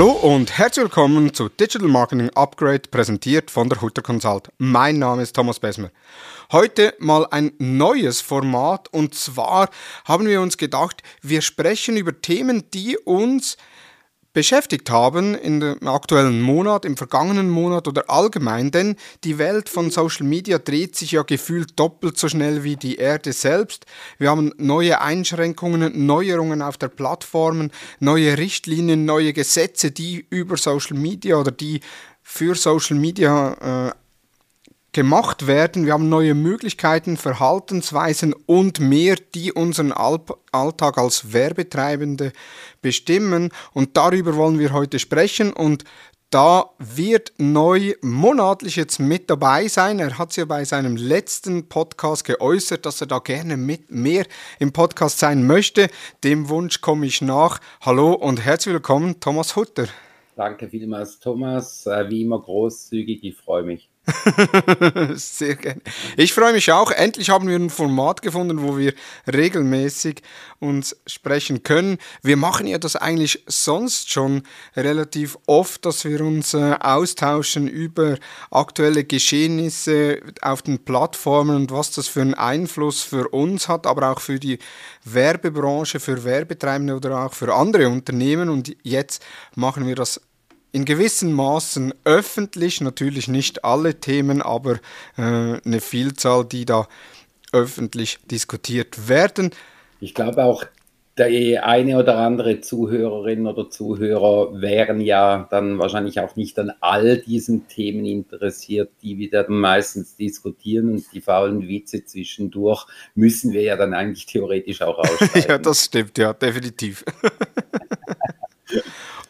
Hallo und herzlich willkommen zu Digital Marketing Upgrade, präsentiert von der Hutter Consult. Mein Name ist Thomas Besmer. Heute mal ein neues Format und zwar haben wir uns gedacht, wir sprechen über Themen, die uns beschäftigt haben in dem aktuellen Monat, im vergangenen Monat oder allgemein, denn die Welt von Social Media dreht sich ja gefühlt doppelt so schnell wie die Erde selbst. Wir haben neue Einschränkungen, Neuerungen auf der Plattformen, neue Richtlinien, neue Gesetze, die über Social Media oder die für Social Media äh, gemacht werden. Wir haben neue Möglichkeiten, Verhaltensweisen und mehr, die unseren Alltag als Werbetreibende bestimmen. Und darüber wollen wir heute sprechen. Und da wird neu monatlich jetzt mit dabei sein. Er hat es ja bei seinem letzten Podcast geäußert, dass er da gerne mit mehr im Podcast sein möchte. Dem Wunsch komme ich nach. Hallo und herzlich willkommen, Thomas Hutter. Danke vielmals, Thomas. Äh, wie immer großzügig, ich freue mich. Sehr gerne. Ich freue mich auch. Endlich haben wir ein Format gefunden, wo wir regelmäßig uns sprechen können. Wir machen ja das eigentlich sonst schon relativ oft, dass wir uns äh, austauschen über aktuelle Geschehnisse auf den Plattformen und was das für einen Einfluss für uns hat, aber auch für die Werbebranche, für Werbetreibende oder auch für andere Unternehmen. Und jetzt machen wir das in gewissen Maßen öffentlich, natürlich nicht alle Themen, aber äh, eine Vielzahl, die da öffentlich diskutiert werden. Ich glaube auch, der eine oder andere Zuhörerin oder Zuhörer wären ja dann wahrscheinlich auch nicht an all diesen Themen interessiert, die wir dann meistens diskutieren und die faulen Witze zwischendurch müssen wir ja dann eigentlich theoretisch auch ausschreiben. ja, das stimmt, ja, definitiv.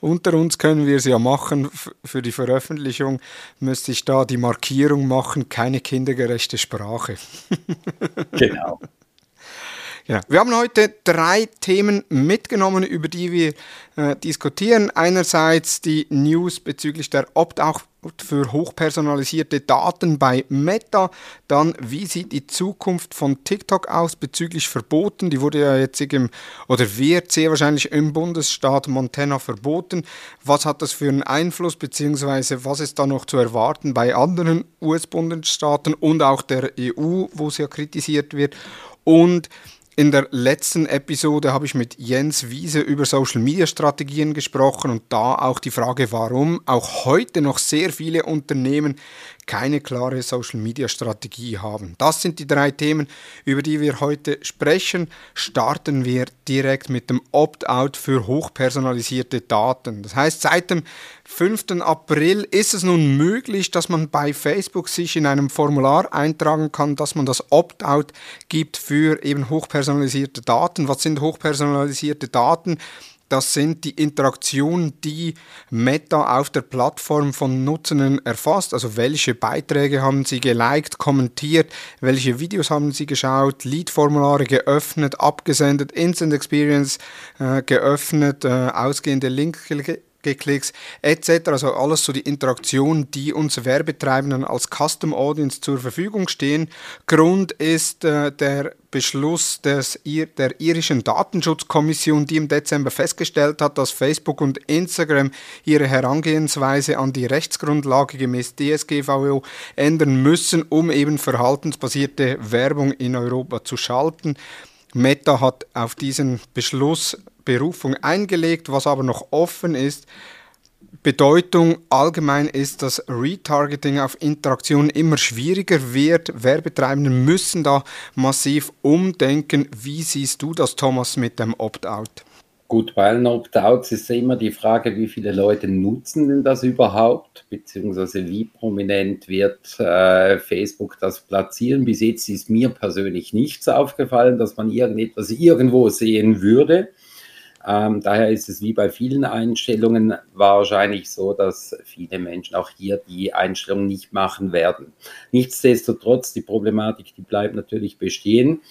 Unter uns können wir es ja machen. Für die Veröffentlichung müsste ich da die Markierung machen, keine kindergerechte Sprache. genau. Ja. Wir haben heute drei Themen mitgenommen, über die wir äh, diskutieren. Einerseits die News bezüglich der Opt-out für hochpersonalisierte Daten bei Meta. Dann, wie sieht die Zukunft von TikTok aus bezüglich Verboten? Die wurde ja jetzt im, oder wird sehr wahrscheinlich im Bundesstaat Montana verboten. Was hat das für einen Einfluss, beziehungsweise was ist da noch zu erwarten bei anderen US-Bundesstaaten und auch der EU, wo es ja kritisiert wird? Und in der letzten Episode habe ich mit Jens Wiese über Social Media Strategien gesprochen und da auch die Frage, warum auch heute noch sehr viele Unternehmen keine klare Social-Media-Strategie haben. Das sind die drei Themen, über die wir heute sprechen. Starten wir direkt mit dem Opt-out für hochpersonalisierte Daten. Das heißt, seit dem 5. April ist es nun möglich, dass man bei Facebook sich in einem Formular eintragen kann, dass man das Opt-out gibt für eben hochpersonalisierte Daten. Was sind hochpersonalisierte Daten? Das sind die Interaktionen, die Meta auf der Plattform von Nutzern erfasst. Also welche Beiträge haben sie geliked, kommentiert, welche Videos haben sie geschaut, Lead-Formulare geöffnet, abgesendet, Instant Experience äh, geöffnet, äh, ausgehende Links Klicks etc. Also alles so die Interaktionen, die uns Werbetreibenden als Custom Audience zur Verfügung stehen. Grund ist äh, der Beschluss des, der irischen Datenschutzkommission, die im Dezember festgestellt hat, dass Facebook und Instagram ihre Herangehensweise an die Rechtsgrundlage gemäß DSGVO ändern müssen, um eben verhaltensbasierte Werbung in Europa zu schalten. Meta hat auf diesen Beschluss Berufung eingelegt, was aber noch offen ist. Bedeutung allgemein ist, dass Retargeting auf Interaktion immer schwieriger wird. Werbetreibende müssen da massiv umdenken. Wie siehst du das, Thomas, mit dem Opt-out? Gut, bei allen Opt-outs ist immer die Frage, wie viele Leute nutzen denn das überhaupt, beziehungsweise wie prominent wird äh, Facebook das platzieren. Bis jetzt ist mir persönlich nichts aufgefallen, dass man irgendetwas irgendwo sehen würde. Ähm, daher ist es wie bei vielen Einstellungen wahrscheinlich so, dass viele Menschen auch hier die Einstellung nicht machen werden. Nichtsdestotrotz, die Problematik, die bleibt natürlich bestehen.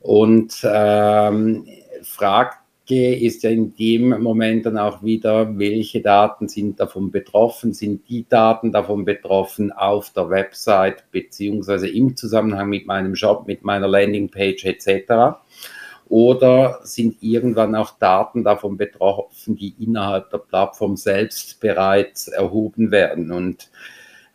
Und ähm, Frage ist ja in dem Moment dann auch wieder, welche Daten sind davon betroffen? Sind die Daten davon betroffen auf der Website beziehungsweise im Zusammenhang mit meinem Shop, mit meiner Landingpage etc.? Oder sind irgendwann auch Daten davon betroffen, die innerhalb der Plattform selbst bereits erhoben werden? Und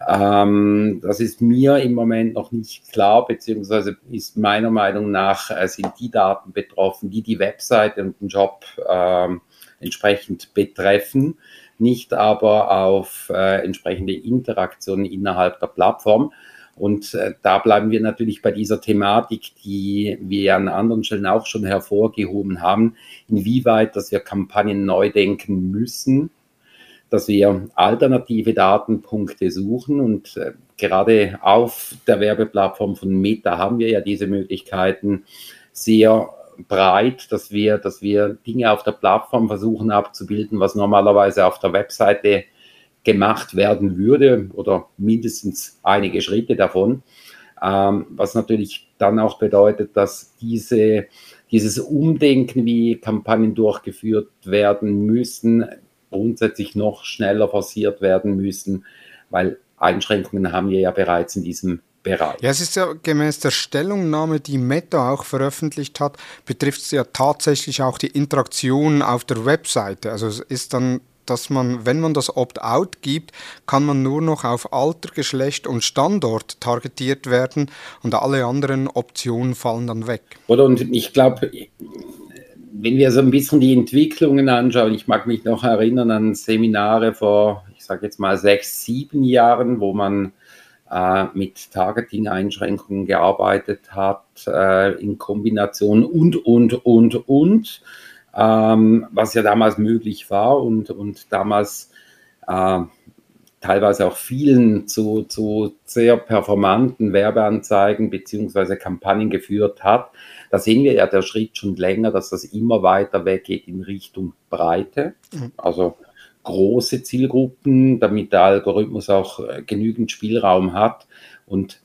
ähm, das ist mir im Moment noch nicht klar, beziehungsweise ist meiner Meinung nach äh, sind die Daten betroffen, die die Webseite und den Job äh, entsprechend betreffen, nicht aber auf äh, entsprechende Interaktionen innerhalb der Plattform. Und äh, da bleiben wir natürlich bei dieser Thematik, die wir an anderen Stellen auch schon hervorgehoben haben, inwieweit, dass wir Kampagnen neu denken müssen, dass wir alternative Datenpunkte suchen. Und äh, gerade auf der Werbeplattform von Meta haben wir ja diese Möglichkeiten sehr breit, dass wir, dass wir Dinge auf der Plattform versuchen abzubilden, was normalerweise auf der Webseite gemacht werden würde oder mindestens einige Schritte davon. Ähm, was natürlich dann auch bedeutet, dass diese, dieses Umdenken, wie Kampagnen durchgeführt werden müssen, grundsätzlich noch schneller forciert werden müssen, weil Einschränkungen haben wir ja bereits in diesem Bereich. Ja, es ist ja gemäß der Stellungnahme, die Meta auch veröffentlicht hat, betrifft es ja tatsächlich auch die Interaktion auf der Webseite. Also es ist dann dass man, wenn man das Opt-out gibt, kann man nur noch auf Alter, Geschlecht und Standort targetiert werden und alle anderen Optionen fallen dann weg. Oder und ich glaube, wenn wir so ein bisschen die Entwicklungen anschauen, ich mag mich noch erinnern an Seminare vor, ich sage jetzt mal sechs, sieben Jahren, wo man äh, mit Targeting-Einschränkungen gearbeitet hat, äh, in Kombination und, und, und, und, ähm, was ja damals möglich war und, und damals äh, teilweise auch vielen zu, zu sehr performanten Werbeanzeigen beziehungsweise Kampagnen geführt hat. Da sehen wir ja der Schritt schon länger, dass das immer weiter weggeht in Richtung Breite, mhm. also große Zielgruppen, damit der Algorithmus auch äh, genügend Spielraum hat. Und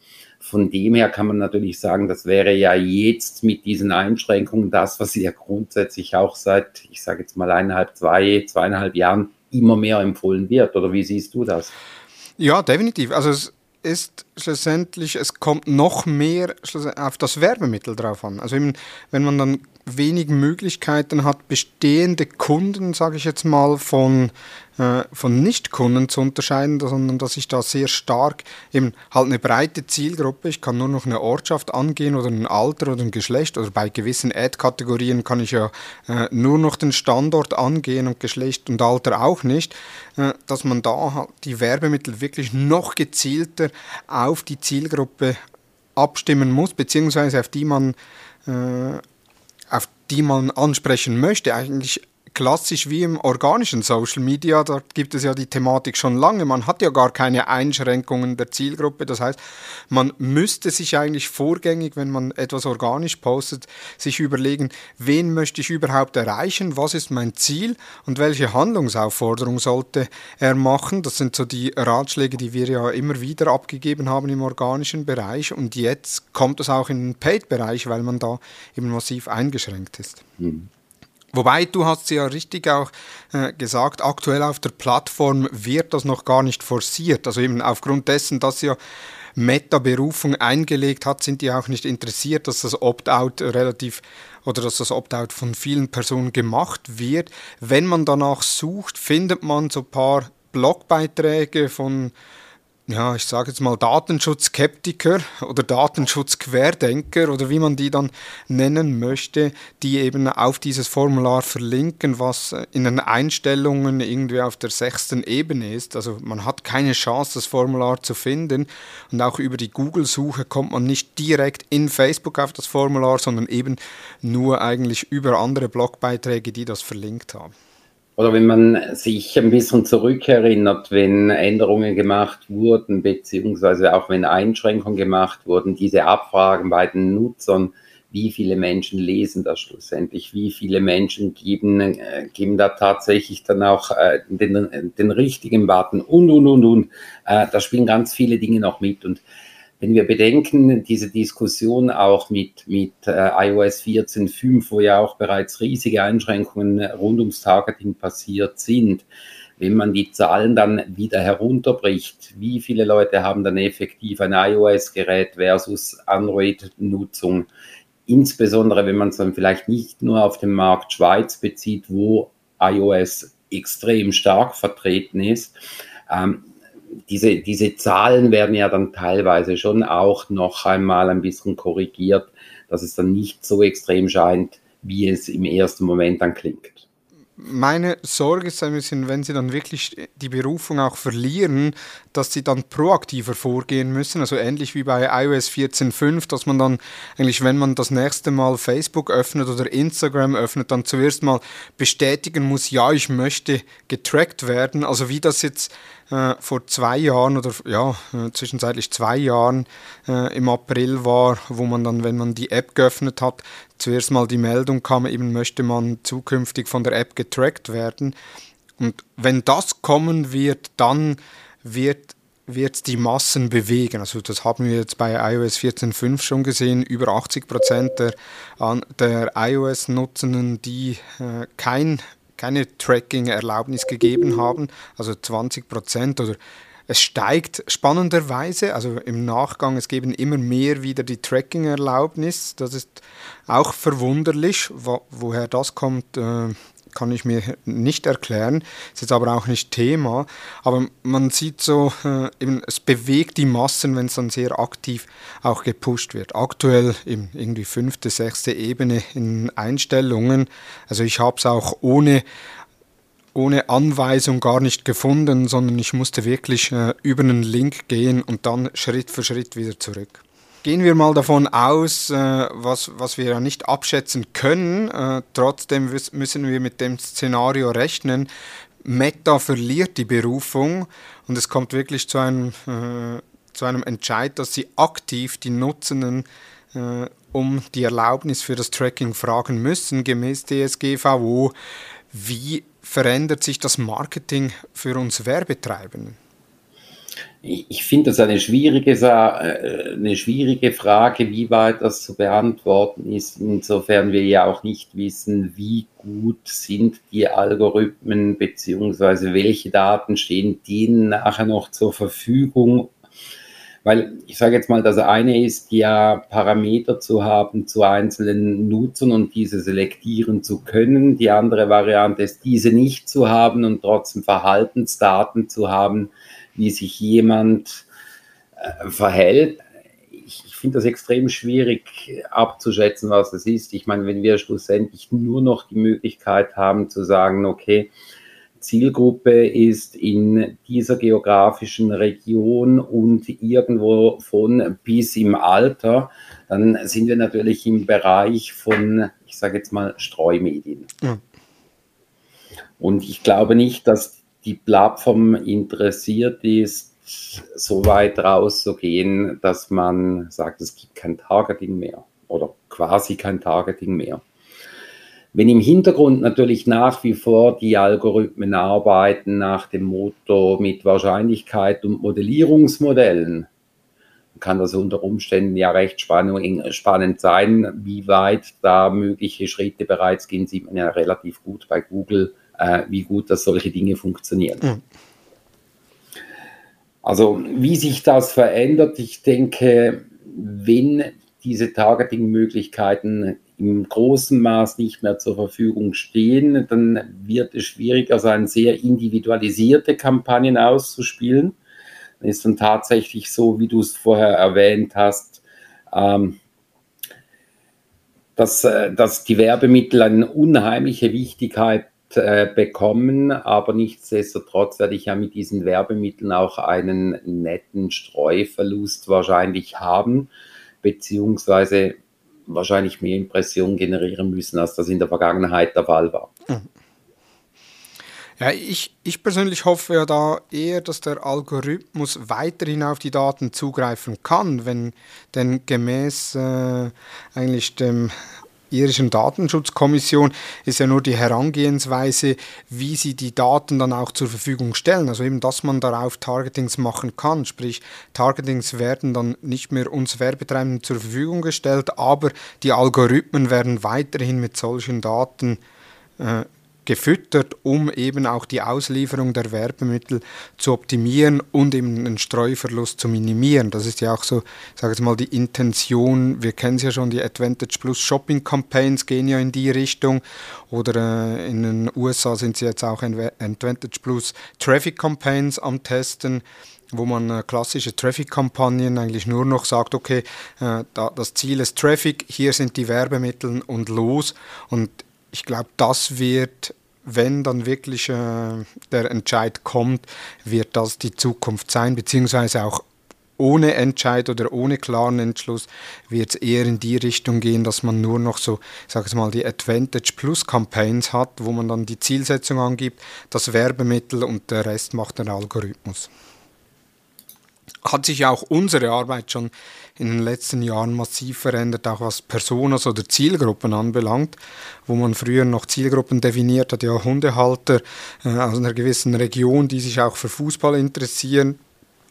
von dem her kann man natürlich sagen, das wäre ja jetzt mit diesen Einschränkungen das, was ja grundsätzlich auch seit, ich sage jetzt mal eineinhalb, zwei, zweieinhalb Jahren immer mehr empfohlen wird. Oder wie siehst du das? Ja, definitiv. Also es ist schlussendlich, es kommt noch mehr auf das Werbemittel drauf an. Also wenn man dann wenig Möglichkeiten hat, bestehende Kunden, sage ich jetzt mal, von, äh, von Nicht-Kunden zu unterscheiden, sondern dass ich da sehr stark eben halt eine breite Zielgruppe, ich kann nur noch eine Ortschaft angehen oder ein Alter oder ein Geschlecht oder bei gewissen Ad-Kategorien kann ich ja äh, nur noch den Standort angehen und Geschlecht und Alter auch nicht, äh, dass man da halt die Werbemittel wirklich noch gezielter auf die Zielgruppe abstimmen muss, beziehungsweise auf die man äh, auf die man ansprechen möchte, eigentlich klassisch wie im organischen Social Media, da gibt es ja die Thematik schon lange. Man hat ja gar keine Einschränkungen der Zielgruppe. Das heißt, man müsste sich eigentlich vorgängig, wenn man etwas organisch postet, sich überlegen, wen möchte ich überhaupt erreichen, was ist mein Ziel und welche Handlungsaufforderung sollte er machen. Das sind so die Ratschläge, die wir ja immer wieder abgegeben haben im organischen Bereich. Und jetzt kommt es auch in den Paid-Bereich, weil man da eben massiv eingeschränkt ist. Mhm. Wobei, du hast ja richtig auch äh, gesagt, aktuell auf der Plattform wird das noch gar nicht forciert. Also eben aufgrund dessen, dass ja Meta-Berufung eingelegt hat, sind die auch nicht interessiert, dass das Opt-out relativ oder dass das Opt-out von vielen Personen gemacht wird. Wenn man danach sucht, findet man so ein paar Blogbeiträge von ja, ich sage jetzt mal Datenschutzskeptiker oder Datenschutzquerdenker oder wie man die dann nennen möchte, die eben auf dieses Formular verlinken, was in den Einstellungen irgendwie auf der sechsten Ebene ist. Also man hat keine Chance, das Formular zu finden und auch über die Google-Suche kommt man nicht direkt in Facebook auf das Formular, sondern eben nur eigentlich über andere Blogbeiträge, die das verlinkt haben. Oder wenn man sich ein bisschen zurückerinnert, wenn Änderungen gemacht wurden, beziehungsweise auch wenn Einschränkungen gemacht wurden, diese Abfragen bei den Nutzern, wie viele Menschen lesen das schlussendlich, wie viele Menschen geben, äh, geben da tatsächlich dann auch äh, den, den richtigen Button und, und, und, und. Äh, da spielen ganz viele Dinge noch mit und wenn wir bedenken, diese Diskussion auch mit, mit äh, iOS 14.5, wo ja auch bereits riesige Einschränkungen rund ums Targeting passiert sind, wenn man die Zahlen dann wieder herunterbricht, wie viele Leute haben dann effektiv ein iOS-Gerät versus Android-Nutzung, insbesondere wenn man es dann vielleicht nicht nur auf den Markt Schweiz bezieht, wo iOS extrem stark vertreten ist. Ähm, diese, diese Zahlen werden ja dann teilweise schon auch noch einmal ein bisschen korrigiert, dass es dann nicht so extrem scheint, wie es im ersten Moment dann klingt meine Sorge ist ein bisschen, wenn sie dann wirklich die Berufung auch verlieren, dass sie dann proaktiver vorgehen müssen. Also ähnlich wie bei iOS 14.5, dass man dann eigentlich, wenn man das nächste Mal Facebook öffnet oder Instagram öffnet, dann zuerst mal bestätigen muss, ja, ich möchte getrackt werden. Also wie das jetzt äh, vor zwei Jahren oder ja, äh, zwischenzeitlich zwei Jahren äh, im April war, wo man dann, wenn man die App geöffnet hat, zuerst mal die Meldung kam, eben möchte man zukünftig von der App getrackt werden. Und wenn das kommen wird, dann wird wird die Massen bewegen. Also das haben wir jetzt bei iOS 14.5 schon gesehen. Über 80 Prozent der, der iOS-Nutzenden, die äh, kein keine Tracking-Erlaubnis gegeben haben, also 20 Prozent oder es steigt spannenderweise, also im Nachgang, es geben immer mehr wieder die Tracking-Erlaubnis. Das ist auch verwunderlich, wo, woher das kommt. Äh, kann ich mir nicht erklären, ist jetzt aber auch nicht Thema. Aber man sieht so, äh, eben, es bewegt die Massen, wenn es dann sehr aktiv auch gepusht wird. Aktuell eben irgendwie fünfte, sechste Ebene in Einstellungen. Also ich habe es auch ohne ohne Anweisung gar nicht gefunden, sondern ich musste wirklich äh, über einen Link gehen und dann Schritt für Schritt wieder zurück. Gehen wir mal davon aus, äh, was, was wir ja nicht abschätzen können. Äh, trotzdem müssen wir mit dem Szenario rechnen. Meta verliert die Berufung und es kommt wirklich zu einem, äh, zu einem Entscheid, dass sie aktiv die Nutzenden äh, um die Erlaubnis für das Tracking fragen müssen, gemäß DSGVO. Wie verändert sich das Marketing für uns Werbetreibenden? Ich finde das eine schwierige, äh, eine schwierige Frage, wie weit das zu beantworten ist, insofern wir ja auch nicht wissen, wie gut sind die Algorithmen, beziehungsweise welche Daten stehen denen nachher noch zur Verfügung. Weil ich sage jetzt mal, das eine ist ja Parameter zu haben zu einzelnen Nutzern und diese selektieren zu können. Die andere Variante ist, diese nicht zu haben und trotzdem Verhaltensdaten zu haben, wie sich jemand äh, verhält. Ich, ich finde das extrem schwierig abzuschätzen, was das ist. Ich meine, wenn wir schlussendlich nur noch die Möglichkeit haben zu sagen, okay, Zielgruppe ist in dieser geografischen Region und irgendwo von bis im Alter, dann sind wir natürlich im Bereich von, ich sage jetzt mal, Streumedien. Ja. Und ich glaube nicht, dass die Plattform interessiert ist, so weit rauszugehen, dass man sagt, es gibt kein Targeting mehr oder quasi kein Targeting mehr. Wenn im Hintergrund natürlich nach wie vor die Algorithmen arbeiten nach dem Motto mit Wahrscheinlichkeit und Modellierungsmodellen, kann das unter Umständen ja recht spannend sein. Wie weit da mögliche Schritte bereits gehen, sieht man ja relativ gut bei Google äh, wie gut das solche Dinge funktionieren. Mhm. Also wie sich das verändert, ich denke, wenn diese Targeting-Möglichkeiten im großen Maß nicht mehr zur Verfügung stehen, dann wird es schwieriger sein, sehr individualisierte Kampagnen auszuspielen. Dann ist dann tatsächlich so, wie du es vorher erwähnt hast, ähm, dass, äh, dass die Werbemittel eine unheimliche Wichtigkeit äh, bekommen, aber nichtsdestotrotz werde ich ja mit diesen Werbemitteln auch einen netten Streuverlust wahrscheinlich haben, beziehungsweise wahrscheinlich mehr Impressionen generieren müssen, als das in der Vergangenheit der Fall war. Mhm. Ja, ich, ich persönlich hoffe ja da eher, dass der Algorithmus weiterhin auf die Daten zugreifen kann, wenn denn gemäß äh, eigentlich dem irischen Datenschutzkommission ist ja nur die Herangehensweise, wie sie die Daten dann auch zur Verfügung stellen. Also eben, dass man darauf Targetings machen kann. Sprich, Targetings werden dann nicht mehr uns Werbetreibenden zur Verfügung gestellt, aber die Algorithmen werden weiterhin mit solchen Daten äh, gefüttert, um eben auch die Auslieferung der Werbemittel zu optimieren und eben den Streuverlust zu minimieren. Das ist ja auch so, ich sage jetzt mal, die Intention. Wir kennen es ja schon, die Advantage Plus Shopping Campaigns gehen ja in die Richtung. Oder äh, in den USA sind sie jetzt auch Advantage Plus Traffic Campaigns am Testen wo man äh, klassische Traffic-Kampagnen eigentlich nur noch sagt, okay, äh, da, das Ziel ist Traffic, hier sind die Werbemittel und los. Und ich glaube, das wird, wenn dann wirklich äh, der Entscheid kommt, wird das die Zukunft sein, beziehungsweise auch ohne Entscheid oder ohne klaren Entschluss wird es eher in die Richtung gehen, dass man nur noch so, ich sage es mal, die Advantage Plus Campaigns hat, wo man dann die Zielsetzung angibt, das Werbemittel und der Rest macht der Algorithmus hat sich auch unsere Arbeit schon in den letzten Jahren massiv verändert, auch was Personas oder Zielgruppen anbelangt, wo man früher noch Zielgruppen definiert hat, ja Hundehalter äh, aus einer gewissen Region, die sich auch für Fußball interessieren.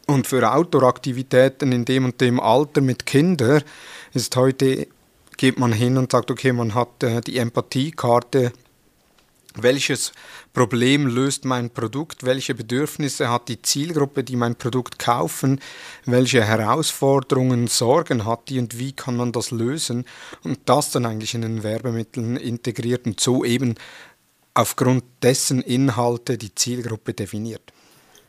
Und für Outdoor-Aktivitäten in dem und dem Alter mit Kindern, ist heute geht man hin und sagt, okay, man hat äh, die Empathiekarte welches Problem löst mein Produkt, welche Bedürfnisse hat die Zielgruppe, die mein Produkt kaufen, welche Herausforderungen, Sorgen hat die und wie kann man das lösen? Und das dann eigentlich in den Werbemitteln integriert und so eben aufgrund dessen Inhalte die Zielgruppe definiert.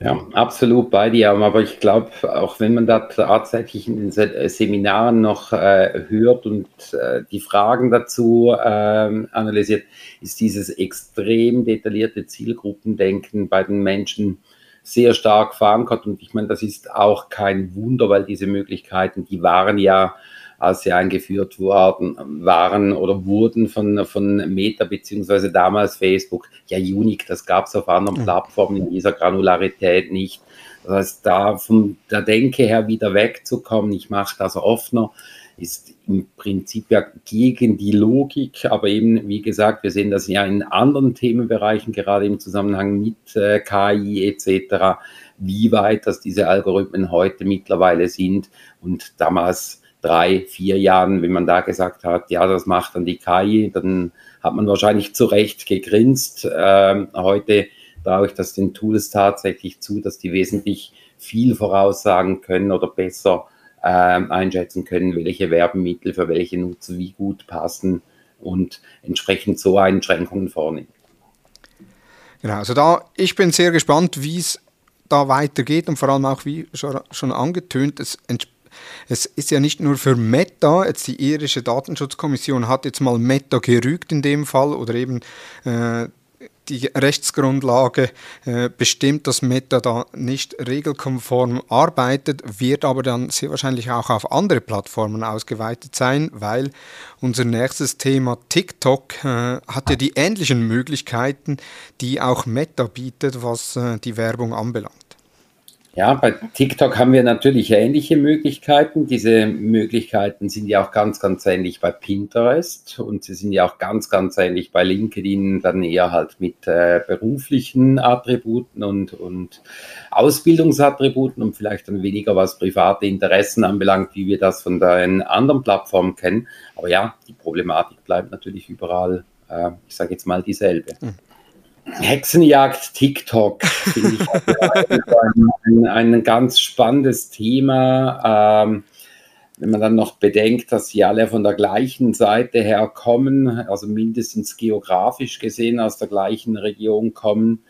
Ja, absolut bei dir. Aber ich glaube, auch wenn man da tatsächlich in den äh, Seminaren noch äh, hört und äh, die Fragen dazu äh, analysiert, ist dieses extrem detaillierte Zielgruppendenken bei den Menschen sehr stark verankert. Und ich meine, das ist auch kein Wunder, weil diese Möglichkeiten, die waren ja als sie eingeführt worden, waren oder wurden von, von Meta beziehungsweise damals Facebook. Ja, Unique, das gab es auf anderen Plattformen in dieser Granularität nicht. Das heißt, da von der Denke her wieder wegzukommen, ich mache das offener, ist im Prinzip ja gegen die Logik, aber eben, wie gesagt, wir sehen das ja in anderen Themenbereichen, gerade im Zusammenhang mit äh, KI etc., wie weit das diese Algorithmen heute mittlerweile sind und damals drei, vier Jahren, wenn man da gesagt hat, ja, das macht dann die KI, dann hat man wahrscheinlich zu Recht gegrinst. Ähm, heute traue ich das den Tools tatsächlich zu, dass die wesentlich viel voraussagen können oder besser ähm, einschätzen können, welche Werbemittel für welche Nutzer wie gut passen und entsprechend so Einschränkungen vornehmen. Genau, also da, ich bin sehr gespannt, wie es da weitergeht und vor allem auch, wie schon, schon angetönt, es entspricht es ist ja nicht nur für Meta, jetzt die irische Datenschutzkommission hat jetzt mal Meta gerügt in dem Fall oder eben äh, die Rechtsgrundlage äh, bestimmt, dass Meta da nicht regelkonform arbeitet, wird aber dann sehr wahrscheinlich auch auf andere Plattformen ausgeweitet sein, weil unser nächstes Thema TikTok äh, hat ja die ähnlichen Möglichkeiten, die auch Meta bietet, was äh, die Werbung anbelangt. Ja, bei TikTok haben wir natürlich ähnliche Möglichkeiten. Diese Möglichkeiten sind ja auch ganz, ganz ähnlich bei Pinterest und sie sind ja auch ganz, ganz ähnlich bei LinkedIn, dann eher halt mit äh, beruflichen Attributen und, und Ausbildungsattributen und vielleicht dann weniger was private Interessen anbelangt, wie wir das von den anderen Plattformen kennen. Aber ja, die Problematik bleibt natürlich überall, äh, ich sage jetzt mal dieselbe. Hexenjagd TikTok finde ich ein, ein, ein, ganz spannendes Thema. Ähm, wenn man dann noch bedenkt, dass sie alle von der gleichen Seite her kommen, also mindestens geografisch gesehen aus der gleichen Region kommen,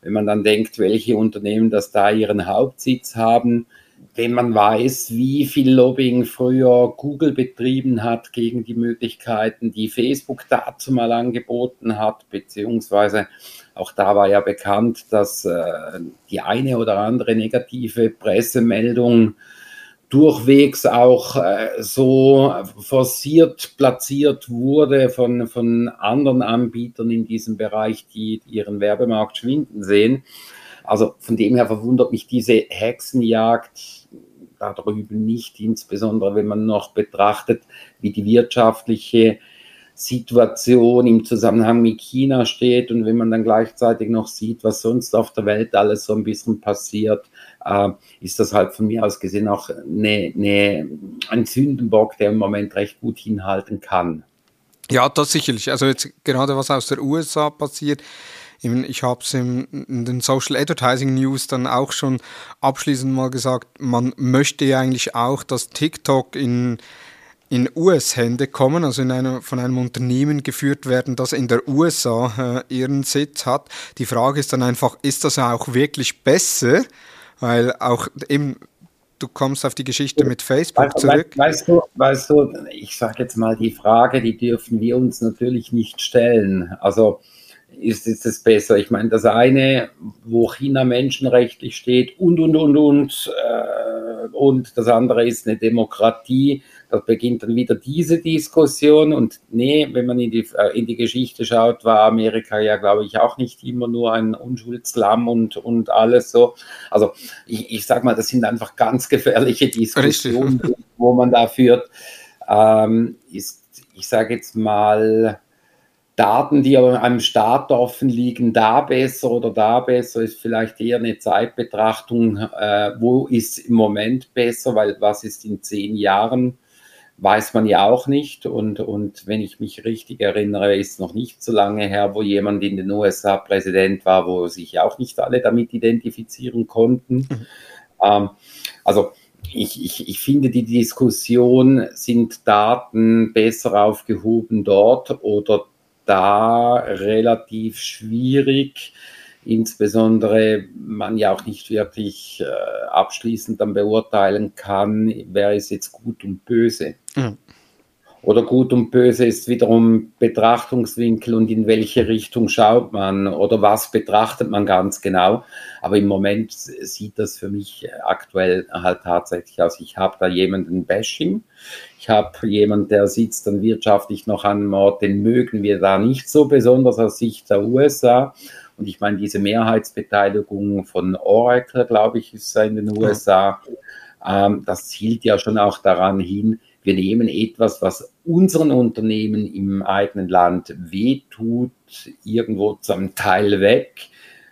wenn man dann denkt, welche Unternehmen das da ihren Hauptsitz haben, wenn man weiß, wie viel Lobbying früher Google betrieben hat gegen die Möglichkeiten, die Facebook dazu mal angeboten hat, beziehungsweise auch da war ja bekannt, dass äh, die eine oder andere negative Pressemeldung durchwegs auch äh, so forciert platziert wurde von, von anderen Anbietern in diesem Bereich, die ihren Werbemarkt schwinden sehen. Also von dem her verwundert mich diese Hexenjagd da drüben nicht, insbesondere wenn man noch betrachtet, wie die wirtschaftliche Situation im Zusammenhang mit China steht und wenn man dann gleichzeitig noch sieht, was sonst auf der Welt alles so ein bisschen passiert, äh, ist das halt von mir aus gesehen auch eine, eine, ein Sündenbock, der im Moment recht gut hinhalten kann. Ja, das sicherlich. Also jetzt gerade was aus der USA passiert, ich habe es in, den Social Advertising News dann auch schon abschließend mal gesagt, man möchte ja eigentlich auch, dass TikTok in, in US-Hände kommen, also in einer, von einem Unternehmen geführt werden, das in der USA äh, ihren Sitz hat. Die Frage ist dann einfach, ist das auch wirklich besser? Weil auch eben du kommst auf die Geschichte mit Facebook zurück. Weißt du, weißt du ich sage jetzt mal die Frage, die dürfen wir uns natürlich nicht stellen. Also ist, ist es besser? Ich meine, das eine, wo China menschenrechtlich steht und, und, und, und, äh, und das andere ist eine Demokratie. Da beginnt dann wieder diese Diskussion. Und nee, wenn man in die, äh, in die Geschichte schaut, war Amerika ja, glaube ich, auch nicht immer nur ein Unschuldslamm und, und alles so. Also ich, ich sage mal, das sind einfach ganz gefährliche Diskussionen, Richtig. wo man da führt. Ähm, ist, ich sage jetzt mal, Daten, die aber einem Staat offen liegen, da besser oder da besser, ist vielleicht eher eine Zeitbetrachtung, äh, wo ist im Moment besser, weil was ist in zehn Jahren, weiß man ja auch nicht. Und, und wenn ich mich richtig erinnere, ist noch nicht so lange her, wo jemand in den USA Präsident war, wo sich auch nicht alle damit identifizieren konnten. Mhm. Ähm, also ich, ich, ich finde, die Diskussion, sind Daten besser aufgehoben dort oder da relativ schwierig, insbesondere man ja auch nicht wirklich äh, abschließend dann beurteilen kann, wer ist jetzt gut und böse. Mhm. Oder gut und böse ist wiederum Betrachtungswinkel und in welche Richtung schaut man oder was betrachtet man ganz genau. Aber im Moment sieht das für mich aktuell halt tatsächlich aus. Ich habe da jemanden Bashing. Ich habe jemanden, der sitzt dann wirtschaftlich noch an einem Ort, den mögen wir da nicht so besonders aus Sicht der USA. Und ich meine, diese Mehrheitsbeteiligung von Oracle, glaube ich, ist in den USA. Ähm, das zielt ja schon auch daran hin, wir nehmen etwas, was unseren Unternehmen im eigenen Land wehtut, irgendwo zum Teil weg,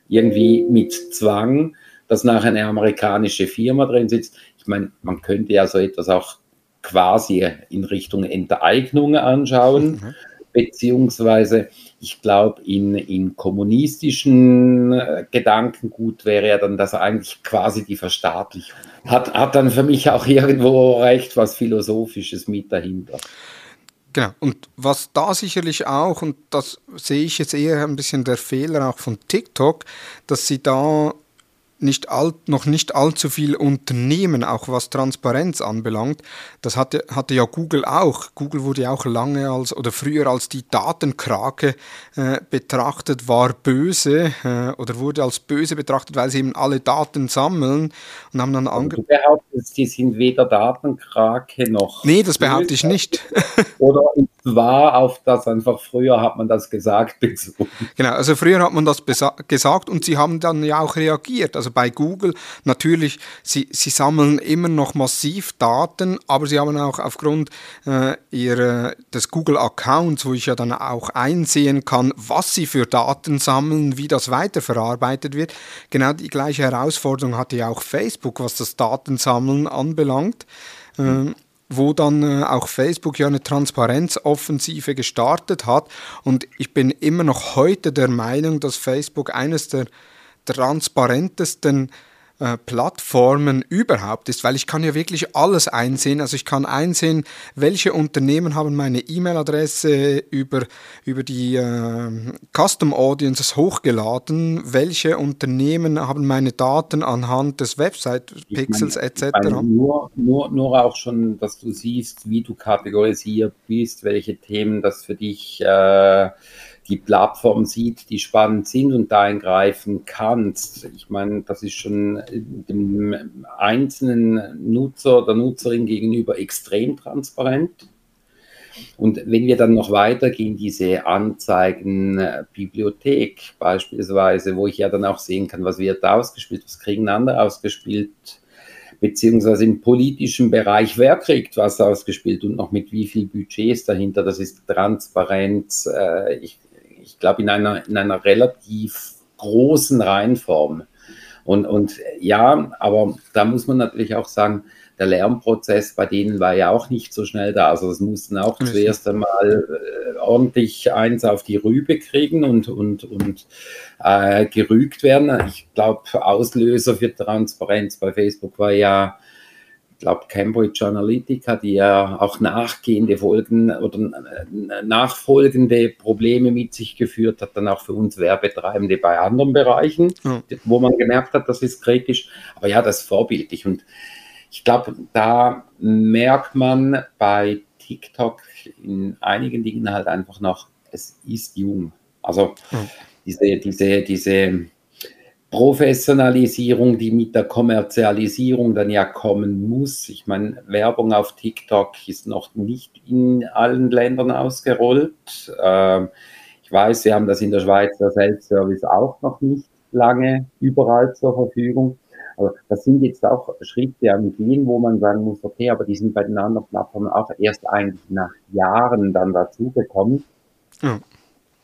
irgendwie mit Zwang, dass nachher eine amerikanische Firma drin sitzt. Ich meine, man könnte ja so etwas auch quasi in Richtung Enteignung anschauen. Mhm beziehungsweise ich glaube, in, in kommunistischen äh, Gedankengut wäre ja dann das eigentlich quasi die Verstaatlichung. Hat, hat dann für mich auch irgendwo recht was Philosophisches mit dahinter. Genau, und was da sicherlich auch, und das sehe ich jetzt eher ein bisschen der Fehler auch von TikTok, dass sie da nicht all, noch nicht allzu viel Unternehmen, auch was Transparenz anbelangt. Das hatte, hatte ja Google auch. Google wurde ja auch lange als oder früher als die Datenkrake äh, betrachtet, war böse äh, oder wurde als böse betrachtet, weil sie eben alle Daten sammeln und haben dann ange Du behauptest, die sind weder Datenkrake noch. Nee, das behaupte ich nicht. oder war auf das einfach früher hat man das gesagt bezogen. Genau, also früher hat man das gesagt und sie haben dann ja auch reagiert. Also bei Google natürlich, sie, sie sammeln immer noch massiv Daten, aber sie haben auch aufgrund äh, ihrer, des Google-Accounts, wo ich ja dann auch einsehen kann, was sie für Daten sammeln, wie das weiterverarbeitet wird. Genau die gleiche Herausforderung hatte ja auch Facebook, was das Datensammeln anbelangt. Ähm, wo dann äh, auch Facebook ja eine Transparenzoffensive gestartet hat. Und ich bin immer noch heute der Meinung, dass Facebook eines der transparentesten äh, Plattformen überhaupt ist, weil ich kann ja wirklich alles einsehen. Also ich kann einsehen, welche Unternehmen haben meine E-Mail-Adresse über, über die äh, Custom Audiences hochgeladen, welche Unternehmen haben meine Daten anhand des Website-Pixels etc. Nur, nur, nur auch schon, dass du siehst, wie du kategorisiert bist, welche Themen das für dich äh, die Plattform sieht, die spannend sind und da eingreifen kannst. Ich meine, das ist schon dem einzelnen Nutzer oder Nutzerin gegenüber extrem transparent. Und wenn wir dann noch weitergehen, diese Anzeigenbibliothek beispielsweise, wo ich ja dann auch sehen kann, was wird ausgespielt, was kriegen andere ausgespielt, beziehungsweise im politischen Bereich, wer kriegt was ausgespielt und noch mit wie viel Budgets dahinter, das ist Transparenz. Äh, ich ich glaube, in einer, in einer relativ großen Reihenform. Und, und ja, aber da muss man natürlich auch sagen, der Lernprozess bei denen war ja auch nicht so schnell da. Also es mussten auch mhm. zuerst einmal äh, ordentlich eins auf die Rübe kriegen und, und, und äh, gerügt werden. Ich glaube, Auslöser für Transparenz bei Facebook war ja glaube, Cambridge Analytica, die ja auch nachgehende Folgen oder äh, nachfolgende Probleme mit sich geführt hat, dann auch für uns Werbetreibende bei anderen Bereichen, ja. wo man gemerkt hat, das ist kritisch. Aber ja, das ist vorbildlich. Und ich glaube, da merkt man bei TikTok in einigen Dingen halt einfach noch, es ist jung. Also ja. diese, diese, diese Professionalisierung, die mit der Kommerzialisierung dann ja kommen muss. Ich meine, Werbung auf TikTok ist noch nicht in allen Ländern ausgerollt. Ähm, ich weiß, Sie haben das in der Schweiz der Self-Service auch noch nicht lange überall zur Verfügung. Aber das sind jetzt auch Schritte am Gehen, wo man sagen muss, okay, aber die sind bei den anderen Plattformen auch erst eigentlich nach Jahren dann dazugekommen. Ja.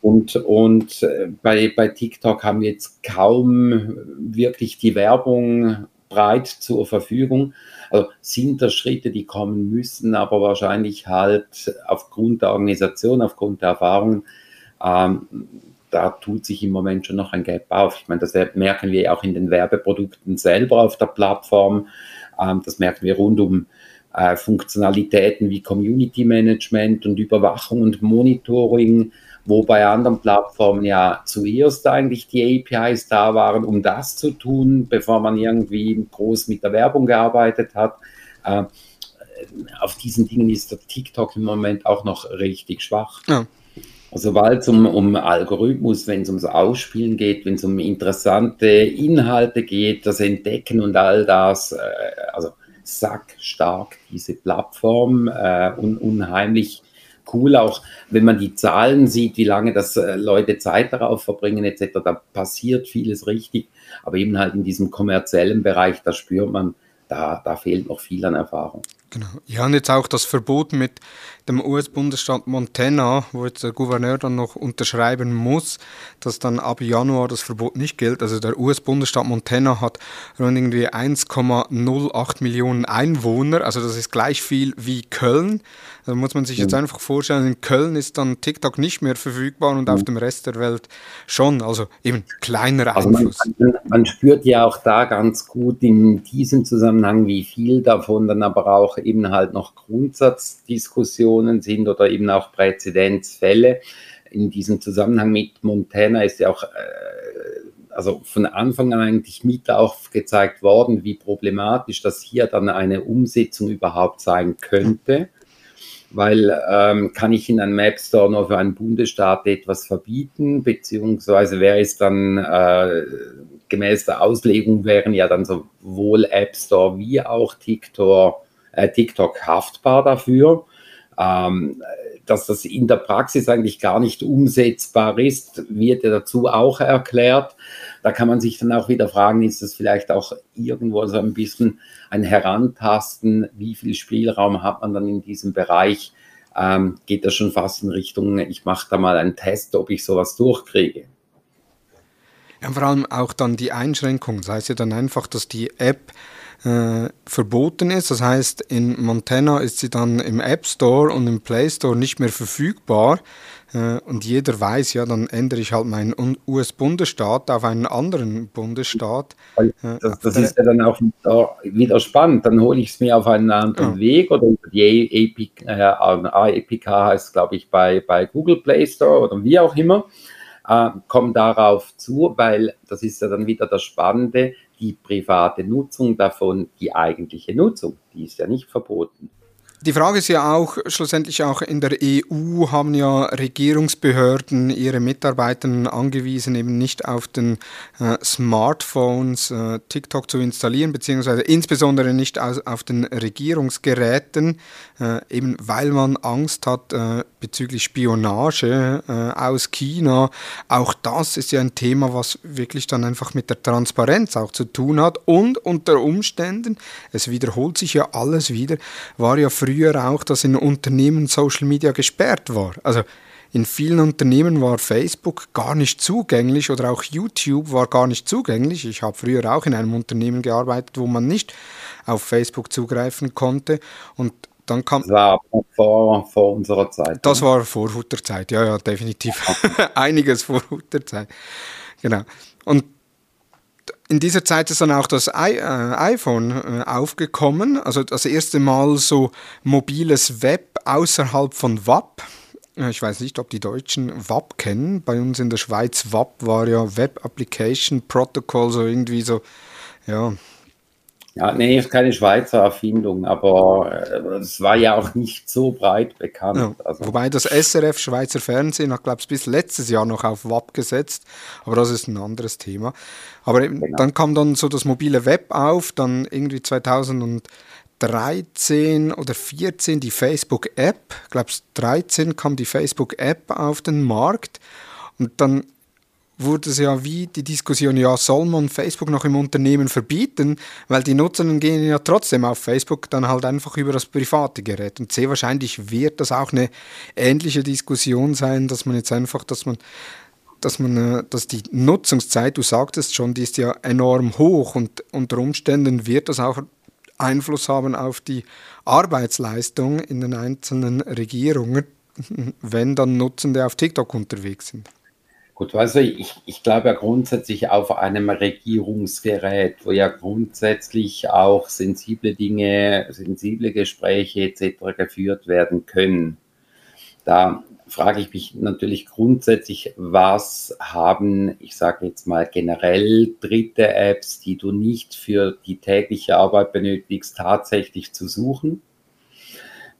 Und, und äh, bei, bei TikTok haben wir jetzt kaum wirklich die Werbung breit zur Verfügung. Also sind das Schritte, die kommen müssen, aber wahrscheinlich halt aufgrund der Organisation, aufgrund der Erfahrung, ähm, da tut sich im Moment schon noch ein Gap auf. Ich meine, das merken wir auch in den Werbeprodukten selber auf der Plattform. Ähm, das merken wir rund um äh, Funktionalitäten wie Community Management und Überwachung und Monitoring wo bei anderen Plattformen ja zuerst eigentlich die APIs da waren, um das zu tun, bevor man irgendwie groß mit der Werbung gearbeitet hat. Äh, auf diesen Dingen ist der TikTok im Moment auch noch richtig schwach. Ja. Also weil es um, um Algorithmus, wenn es ums Ausspielen geht, wenn es um interessante Inhalte geht, das Entdecken und all das, äh, also sackstark diese Plattform, äh, un, unheimlich cool, auch wenn man die Zahlen sieht, wie lange das äh, Leute Zeit darauf verbringen etc., da passiert vieles richtig, aber eben halt in diesem kommerziellen Bereich, da spürt man, da, da fehlt noch viel an Erfahrung. Genau. Ja, und jetzt auch das Verbot mit dem US-Bundesstaat Montana, wo jetzt der Gouverneur dann noch unterschreiben muss, dass dann ab Januar das Verbot nicht gilt. Also der US-Bundesstaat Montana hat rund irgendwie 1,08 Millionen Einwohner, also das ist gleich viel wie Köln. Da muss man sich jetzt einfach vorstellen, in Köln ist dann TikTok nicht mehr verfügbar und auf dem Rest der Welt schon. Also eben kleinerer also Einfluss. Man, man, spürt ja auch da ganz gut in diesem Zusammenhang, wie viel davon dann aber auch eben halt noch Grundsatzdiskussionen sind oder eben auch Präzedenzfälle. In diesem Zusammenhang mit Montana ist ja auch äh, also von Anfang an eigentlich mit aufgezeigt worden, wie problematisch das hier dann eine Umsetzung überhaupt sein könnte weil ähm, kann ich in einem App Store nur für einen Bundesstaat etwas verbieten, beziehungsweise wäre es dann äh, gemäß der Auslegung wären ja dann sowohl App Store wie auch TikTok, TikTok haftbar dafür. Ähm, dass das in der Praxis eigentlich gar nicht umsetzbar ist, wird ja dazu auch erklärt. Da kann man sich dann auch wieder fragen, ist das vielleicht auch irgendwo so ein bisschen ein Herantasten, wie viel Spielraum hat man dann in diesem Bereich? Ähm, geht das schon fast in Richtung, ich mache da mal einen Test, ob ich sowas durchkriege? Ja, vor allem auch dann die Einschränkung. Das heißt ja dann einfach, dass die App äh, verboten ist. Das heißt, in Montana ist sie dann im App Store und im Play Store nicht mehr verfügbar. Äh, und jeder weiß, ja, dann ändere ich halt meinen US-Bundesstaat auf einen anderen Bundesstaat. Äh, das, das ist ja dann auch wieder spannend. Dann hole ich es mir auf einen anderen ja. Weg oder über die APK, äh, APK heißt glaube ich, bei, bei Google Play Store oder wie auch immer äh, komme darauf zu, weil das ist ja dann wieder das Spannende, die private Nutzung davon, die eigentliche Nutzung, die ist ja nicht verboten. Die Frage ist ja auch, schlussendlich auch in der EU haben ja Regierungsbehörden ihre Mitarbeiter angewiesen, eben nicht auf den äh, Smartphones äh, TikTok zu installieren, beziehungsweise insbesondere nicht aus, auf den Regierungsgeräten, äh, eben weil man Angst hat äh, bezüglich Spionage äh, aus China. Auch das ist ja ein Thema, was wirklich dann einfach mit der Transparenz auch zu tun hat und unter Umständen, es wiederholt sich ja alles wieder, war ja früher auch, dass in Unternehmen Social Media gesperrt war. Also in vielen Unternehmen war Facebook gar nicht zugänglich oder auch YouTube war gar nicht zugänglich. Ich habe früher auch in einem Unternehmen gearbeitet, wo man nicht auf Facebook zugreifen konnte. Und dann kam. Das war vor, vor unserer Zeit. Das war vor Hutterzeit, ja, ja, definitiv. Einiges vor Hutterzeit. Genau. Und in dieser Zeit ist dann auch das I äh, iPhone äh, aufgekommen, also das erste Mal so mobiles Web außerhalb von WAP. Äh, ich weiß nicht, ob die Deutschen WAP kennen. Bei uns in der Schweiz WAP war ja Web Application Protocol, so irgendwie so, ja, ja, nee, ist keine Schweizer Erfindung, aber äh, es war ja auch nicht so breit bekannt. Ja, also. Wobei das SRF Schweizer Fernsehen hat, glaube ich, bis letztes Jahr noch auf WAP gesetzt, aber das ist ein anderes Thema. Aber genau. dann kam dann so das mobile Web auf, dann irgendwie 2013 oder 14 die Facebook-App, ich glaube 13 kam die Facebook-App auf den Markt und dann wurde es ja wie die Diskussion, ja, soll man Facebook noch im Unternehmen verbieten, weil die Nutzer gehen ja trotzdem auf Facebook dann halt einfach über das private Gerät. Und sehr wahrscheinlich wird das auch eine ähnliche Diskussion sein, dass man jetzt einfach, dass man dass man, äh, dass die Nutzungszeit, du sagtest schon, die ist ja enorm hoch und unter Umständen wird das auch Einfluss haben auf die Arbeitsleistung in den einzelnen Regierungen, wenn dann Nutzende auf TikTok unterwegs sind. Gut, also ich, ich glaube ja grundsätzlich auf einem Regierungsgerät, wo ja grundsätzlich auch sensible Dinge, sensible Gespräche etc. geführt werden können. Da frage ich mich natürlich grundsätzlich, was haben, ich sage jetzt mal generell dritte Apps, die du nicht für die tägliche Arbeit benötigst, tatsächlich zu suchen?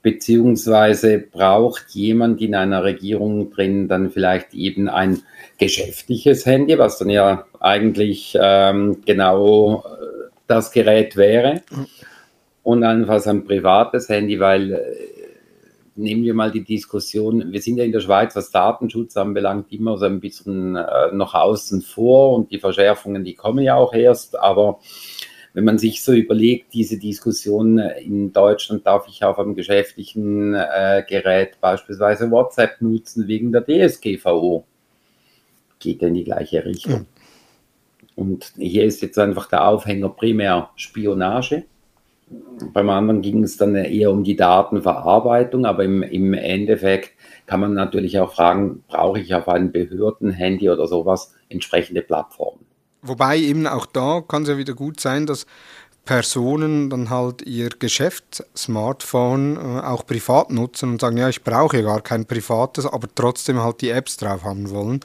Beziehungsweise braucht jemand in einer Regierung drin dann vielleicht eben ein geschäftliches Handy, was dann ja eigentlich ähm, genau äh, das Gerät wäre, und einfach ein privates Handy, weil äh, nehmen wir mal die Diskussion, wir sind ja in der Schweiz, was Datenschutz anbelangt, immer so ein bisschen äh, noch außen vor und die Verschärfungen, die kommen ja auch erst, aber wenn man sich so überlegt, diese Diskussion in Deutschland, darf ich auf einem geschäftlichen äh, Gerät beispielsweise WhatsApp nutzen wegen der DSGVO, geht in die gleiche Richtung. Und hier ist jetzt einfach der Aufhänger primär Spionage. Beim anderen ging es dann eher um die Datenverarbeitung, aber im, im Endeffekt kann man natürlich auch fragen, brauche ich auf einem Behördenhandy oder sowas entsprechende Plattformen? Wobei eben auch da kann es ja wieder gut sein, dass Personen dann halt ihr Geschäftssmartphone äh, auch privat nutzen und sagen, ja, ich brauche ja gar kein privates, aber trotzdem halt die Apps drauf haben wollen.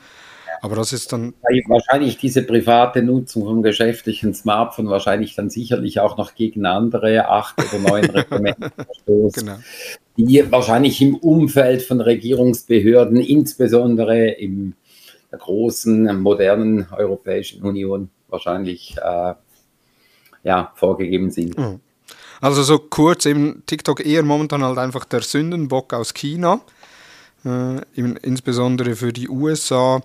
Aber das ist dann. Wahrscheinlich diese private Nutzung vom geschäftlichen Smartphone wahrscheinlich dann sicherlich auch noch gegen andere acht oder neun Reglemente verstoßt, genau. die wahrscheinlich im Umfeld von Regierungsbehörden, insbesondere im der großen, modernen Europäischen Union wahrscheinlich äh, ja, vorgegeben sind. Mhm. Also so kurz, eben TikTok eher momentan halt einfach der Sündenbock aus China, äh, insbesondere für die USA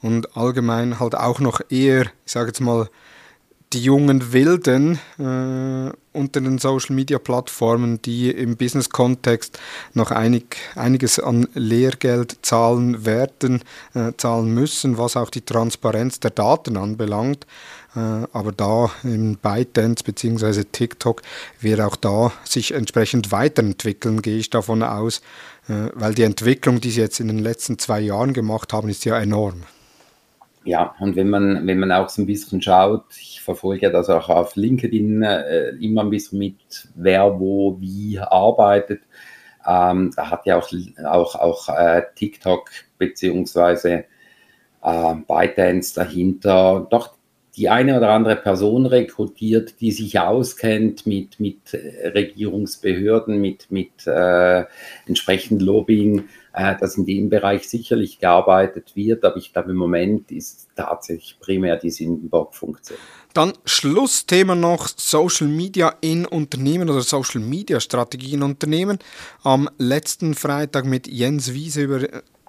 und allgemein halt auch noch eher, ich sage jetzt mal, die jungen Wilden äh, unter den Social Media Plattformen, die im Business-Kontext noch einig, einiges an Lehrgeld zahlen werden, äh, zahlen müssen, was auch die Transparenz der Daten anbelangt. Äh, aber da in ByteDance bzw. TikTok wird auch da sich entsprechend weiterentwickeln, gehe ich davon aus, äh, weil die Entwicklung, die sie jetzt in den letzten zwei Jahren gemacht haben, ist ja enorm. Ja, und wenn man, wenn man auch so ein bisschen schaut, ich verfolge das auch auf LinkedIn äh, immer ein bisschen mit, wer wo wie arbeitet. Ähm, da hat ja auch, auch, auch äh, TikTok beziehungsweise äh, ByteDance dahinter doch die eine oder andere Person rekrutiert, die sich auskennt mit, mit Regierungsbehörden, mit, mit äh, entsprechend Lobbying, äh, dass in dem Bereich sicherlich gearbeitet wird, aber ich glaube, im Moment ist tatsächlich primär die Sündenbock-Funktion. Dann Schlussthema noch Social Media in Unternehmen oder Social Media Strategie in Unternehmen. Am letzten Freitag mit Jens Wiese über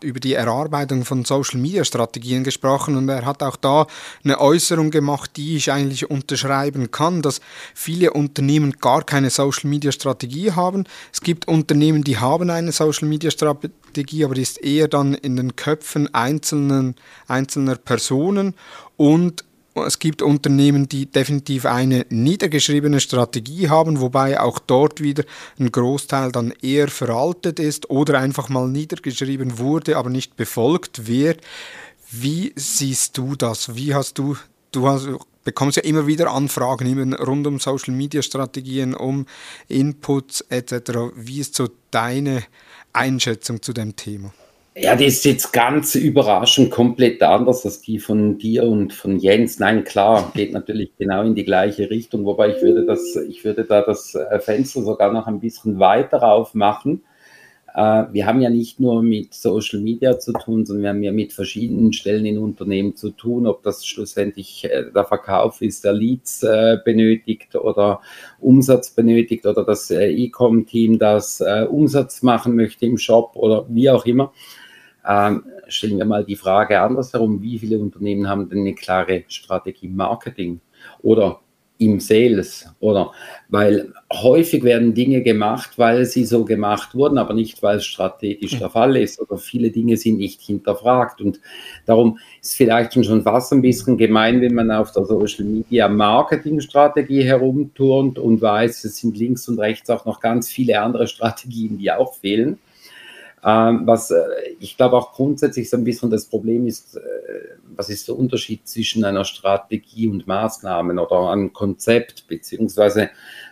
über die Erarbeitung von Social-Media-Strategien gesprochen und er hat auch da eine Äußerung gemacht, die ich eigentlich unterschreiben kann, dass viele Unternehmen gar keine Social-Media-Strategie haben. Es gibt Unternehmen, die haben eine Social-Media-Strategie Strategie, aber die ist eher dann in den Köpfen einzelnen, einzelner Personen und es gibt Unternehmen, die definitiv eine niedergeschriebene Strategie haben, wobei auch dort wieder ein Großteil dann eher veraltet ist oder einfach mal niedergeschrieben wurde, aber nicht befolgt wird. Wie siehst du das? Wie hast du, du hast, bekommst ja immer wieder Anfragen immer rund um Social Media Strategien, um Inputs etc. Wie ist so deine Einschätzung zu dem Thema? Ja, die ist jetzt ganz überraschend komplett anders als die von dir und von Jens. Nein, klar, geht natürlich genau in die gleiche Richtung, wobei ich würde das, ich würde da das äh, Fenster sogar noch ein bisschen weiter aufmachen. Äh, wir haben ja nicht nur mit Social Media zu tun, sondern wir haben ja mit verschiedenen Stellen in Unternehmen zu tun, ob das schlussendlich äh, der Verkauf ist, der Leads benötigt oder Umsatz benötigt oder das E-Com-Team, das Umsatz machen möchte im Shop oder wie auch immer. Ähm, stellen wir mal die Frage andersherum, wie viele Unternehmen haben denn eine klare Strategie im Marketing oder im Sales oder? Weil häufig werden Dinge gemacht, weil sie so gemacht wurden, aber nicht, weil es strategisch der Fall ist oder viele Dinge sind nicht hinterfragt. Und darum ist vielleicht schon fast ein bisschen gemein, wenn man auf der Social Media Marketing Strategie herumturnt und weiß, es sind links und rechts auch noch ganz viele andere Strategien, die auch fehlen. Ähm, was äh, ich glaube auch grundsätzlich so ein bisschen das Problem ist, äh, was ist der Unterschied zwischen einer Strategie und Maßnahmen oder einem Konzept, beziehungsweise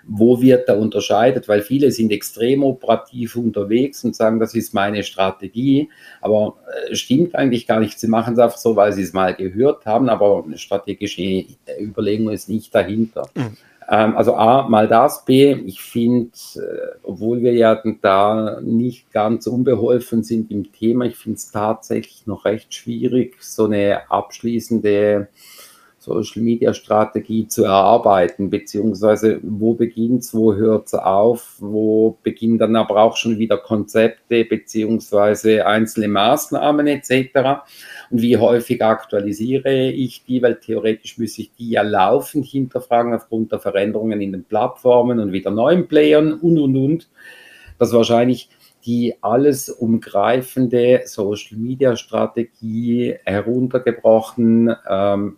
wo wird da unterscheidet, weil viele sind extrem operativ unterwegs und sagen, das ist meine Strategie, aber äh, stimmt eigentlich gar nicht. Sie machen es einfach so, weil sie es mal gehört haben, aber eine strategische Überlegung ist nicht dahinter. Mhm. Ähm, also A, mal das. B, ich finde, äh, obwohl wir ja da nicht ganz unbeholfen sind im Thema, ich finde es tatsächlich noch recht schwierig, so eine abschließende Social Media Strategie zu erarbeiten, beziehungsweise wo beginnt es, wo hört es auf, wo beginnen dann aber auch schon wieder Konzepte, beziehungsweise einzelne Maßnahmen etc. Und wie häufig aktualisiere ich die, weil theoretisch müsste ich die ja laufend hinterfragen aufgrund der Veränderungen in den Plattformen und wieder neuen Playern und und und. Das wahrscheinlich die alles umgreifende Social Media Strategie heruntergebrochen ähm,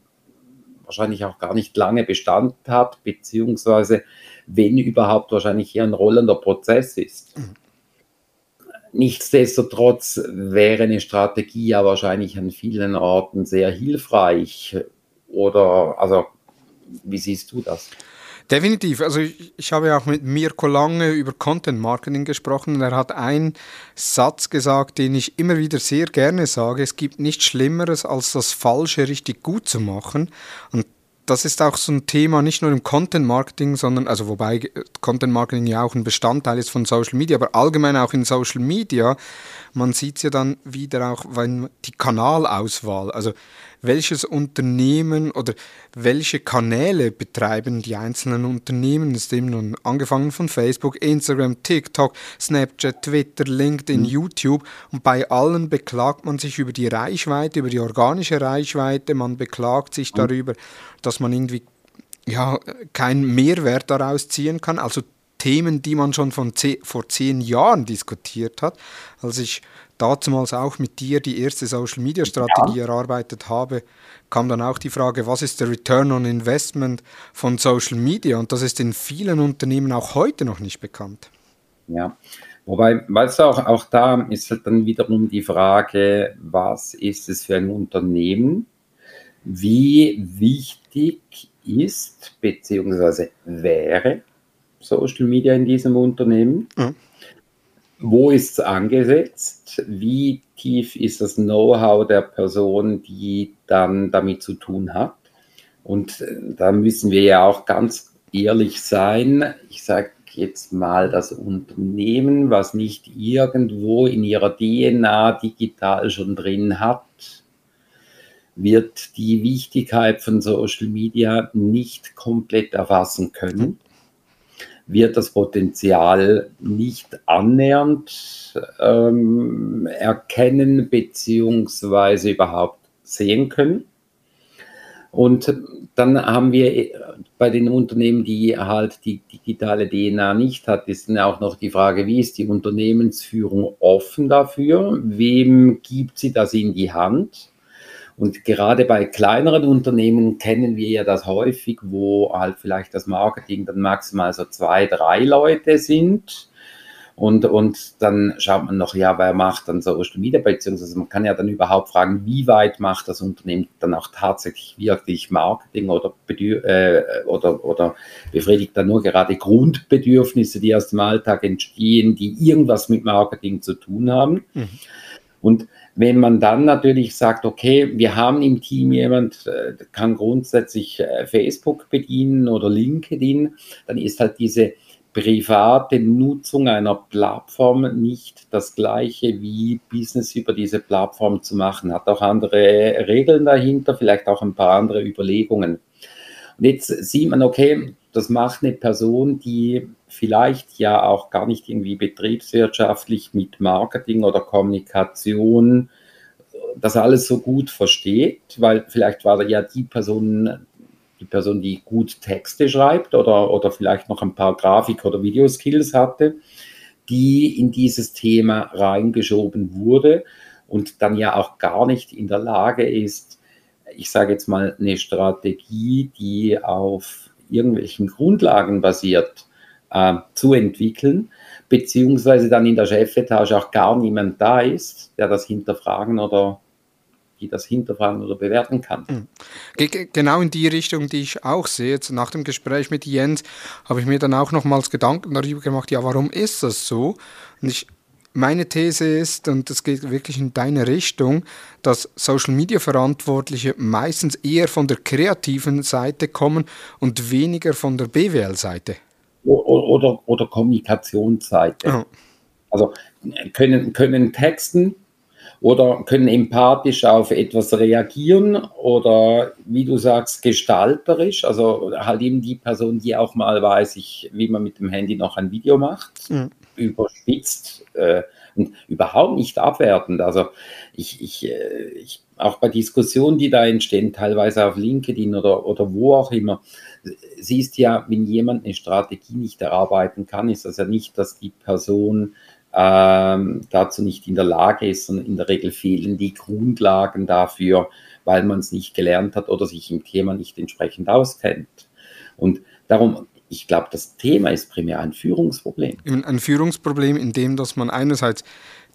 wahrscheinlich auch gar nicht lange Bestand hat, beziehungsweise wenn überhaupt wahrscheinlich eher ein rollender Prozess ist. Nichtsdestotrotz wäre eine Strategie ja wahrscheinlich an vielen Orten sehr hilfreich. Oder, also, wie siehst du das? Definitiv. Also ich, ich, habe ja auch mit Mirko Lange über Content Marketing gesprochen und er hat einen Satz gesagt, den ich immer wieder sehr gerne sage. Es gibt nichts Schlimmeres, als das Falsche richtig gut zu machen. Und das ist auch so ein Thema, nicht nur im Content Marketing, sondern, also wobei Content Marketing ja auch ein Bestandteil ist von Social Media, aber allgemein auch in Social Media. Man sieht es ja dann wieder auch, wenn die Kanalauswahl, also welches Unternehmen oder welche Kanäle betreiben die einzelnen Unternehmen. Ist eben nun angefangen von Facebook, Instagram, TikTok, Snapchat, Twitter, LinkedIn, mhm. YouTube. Und bei allen beklagt man sich über die Reichweite, über die organische Reichweite. Man beklagt sich mhm. darüber, dass man irgendwie ja, keinen Mehrwert daraus ziehen kann. Also Themen, die man schon von zehn, vor zehn Jahren diskutiert hat. Als ich damals auch mit dir die erste Social Media Strategie ja. erarbeitet habe, kam dann auch die Frage, was ist der Return on Investment von Social Media? Und das ist in vielen Unternehmen auch heute noch nicht bekannt. Ja, wobei, weißt du, auch, auch da ist halt dann wiederum die Frage, was ist es für ein Unternehmen? Wie wichtig ist bzw. wäre Social Media in diesem Unternehmen? Mhm. Wo ist es angesetzt? Wie tief ist das Know-how der Person, die dann damit zu tun hat? Und äh, da müssen wir ja auch ganz ehrlich sein. Ich sage jetzt mal das Unternehmen, was nicht irgendwo in ihrer DNA digital schon drin hat, wird die Wichtigkeit von Social Media nicht komplett erfassen können wird das Potenzial nicht annähernd ähm, erkennen bzw. überhaupt sehen können. Und dann haben wir äh, bei den Unternehmen, die halt die digitale DNA nicht hat, ist dann auch noch die Frage, wie ist die Unternehmensführung offen dafür? Wem gibt sie das in die Hand? Und gerade bei kleineren Unternehmen kennen wir ja das häufig, wo halt vielleicht das Marketing dann maximal so zwei, drei Leute sind und, und dann schaut man noch, ja, wer macht dann Social Media, beziehungsweise man kann ja dann überhaupt fragen, wie weit macht das Unternehmen dann auch tatsächlich wirklich Marketing oder, äh, oder, oder befriedigt dann nur gerade Grundbedürfnisse, die aus dem Alltag entstehen, die irgendwas mit Marketing zu tun haben. Mhm. Und wenn man dann natürlich sagt, okay, wir haben im Team jemand, äh, kann grundsätzlich äh, Facebook bedienen oder LinkedIn, dann ist halt diese private Nutzung einer Plattform nicht das gleiche wie Business über diese Plattform zu machen. Hat auch andere Regeln dahinter, vielleicht auch ein paar andere Überlegungen. Und jetzt sieht man, okay, das macht eine Person, die vielleicht ja auch gar nicht irgendwie betriebswirtschaftlich mit Marketing oder Kommunikation das alles so gut versteht, weil vielleicht war ja die Person die Person, die gut Texte schreibt oder, oder vielleicht noch ein paar Grafik- oder Videoskills hatte, die in dieses Thema reingeschoben wurde und dann ja auch gar nicht in der Lage ist, ich sage jetzt mal, eine Strategie, die auf irgendwelchen Grundlagen basiert, äh, zu entwickeln, beziehungsweise dann in der Chefetage auch gar niemand da ist, der das hinterfragen oder die das hinterfragen oder bewerten kann. Mhm. Genau in die Richtung, die ich auch sehe. Jetzt nach dem Gespräch mit Jens habe ich mir dann auch nochmals Gedanken darüber gemacht, ja, warum ist das so? Und ich, meine These ist, und das geht wirklich in deine Richtung, dass Social Media Verantwortliche meistens eher von der kreativen Seite kommen und weniger von der BWL-Seite. Oder, oder, Kommunikationsseite. Oh. Also können, können Texten oder können empathisch auf etwas reagieren oder wie du sagst, gestalterisch, also halt eben die Person, die auch mal weiß, ich, wie man mit dem Handy noch ein Video macht, mhm. Überspitzt äh, und überhaupt nicht abwertend. Also ich, ich, äh, ich, auch bei Diskussionen, die da entstehen, teilweise auf LinkedIn oder, oder wo auch immer, siehst ja, wenn jemand eine Strategie nicht erarbeiten kann, ist das ja nicht, dass die Person ähm, dazu nicht in der Lage ist, sondern in der Regel fehlen die Grundlagen dafür, weil man es nicht gelernt hat oder sich im Thema nicht entsprechend auskennt. Und darum, ich glaube, das Thema ist primär ein Führungsproblem. Ein Führungsproblem, in dem, dass man einerseits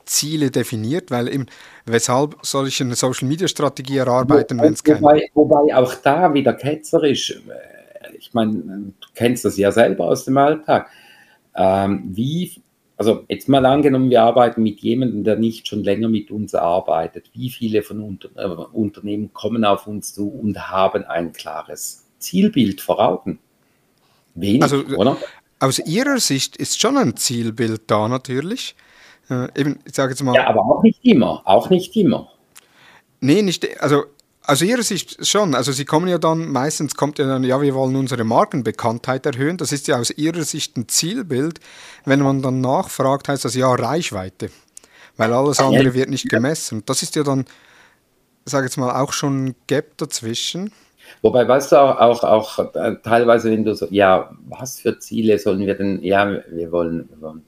Ziele definiert, weil eben, weshalb soll ich eine Social Media Strategie erarbeiten, wenn es keine. Wobei, wobei auch da wieder ketzerisch, äh, ich meine, du kennst das ja selber aus dem Alltag. Ähm, wie also jetzt mal angenommen, wir arbeiten mit jemandem, der nicht schon länger mit uns arbeitet. Wie viele von Unter äh, Unternehmen kommen auf uns zu und haben ein klares Zielbild vor Augen? Wenig, also, oder? Aus Ihrer Sicht ist schon ein Zielbild da natürlich. Äh, eben, ich sage jetzt mal. Ja, aber auch nicht immer. Auch nicht immer. Nee, nicht. Also also Ihrer Sicht schon. Also Sie kommen ja dann, meistens kommt ja dann, ja, wir wollen unsere Markenbekanntheit erhöhen. Das ist ja aus Ihrer Sicht ein Zielbild. Wenn man dann nachfragt, heißt das ja Reichweite. Weil alles andere wird nicht gemessen. Das ist ja dann, sage ich jetzt mal, auch schon ein Gap dazwischen. Wobei, weißt du, auch, auch, auch äh, teilweise, wenn du so, ja, was für Ziele sollen wir denn, ja, wir wollen, wir wollen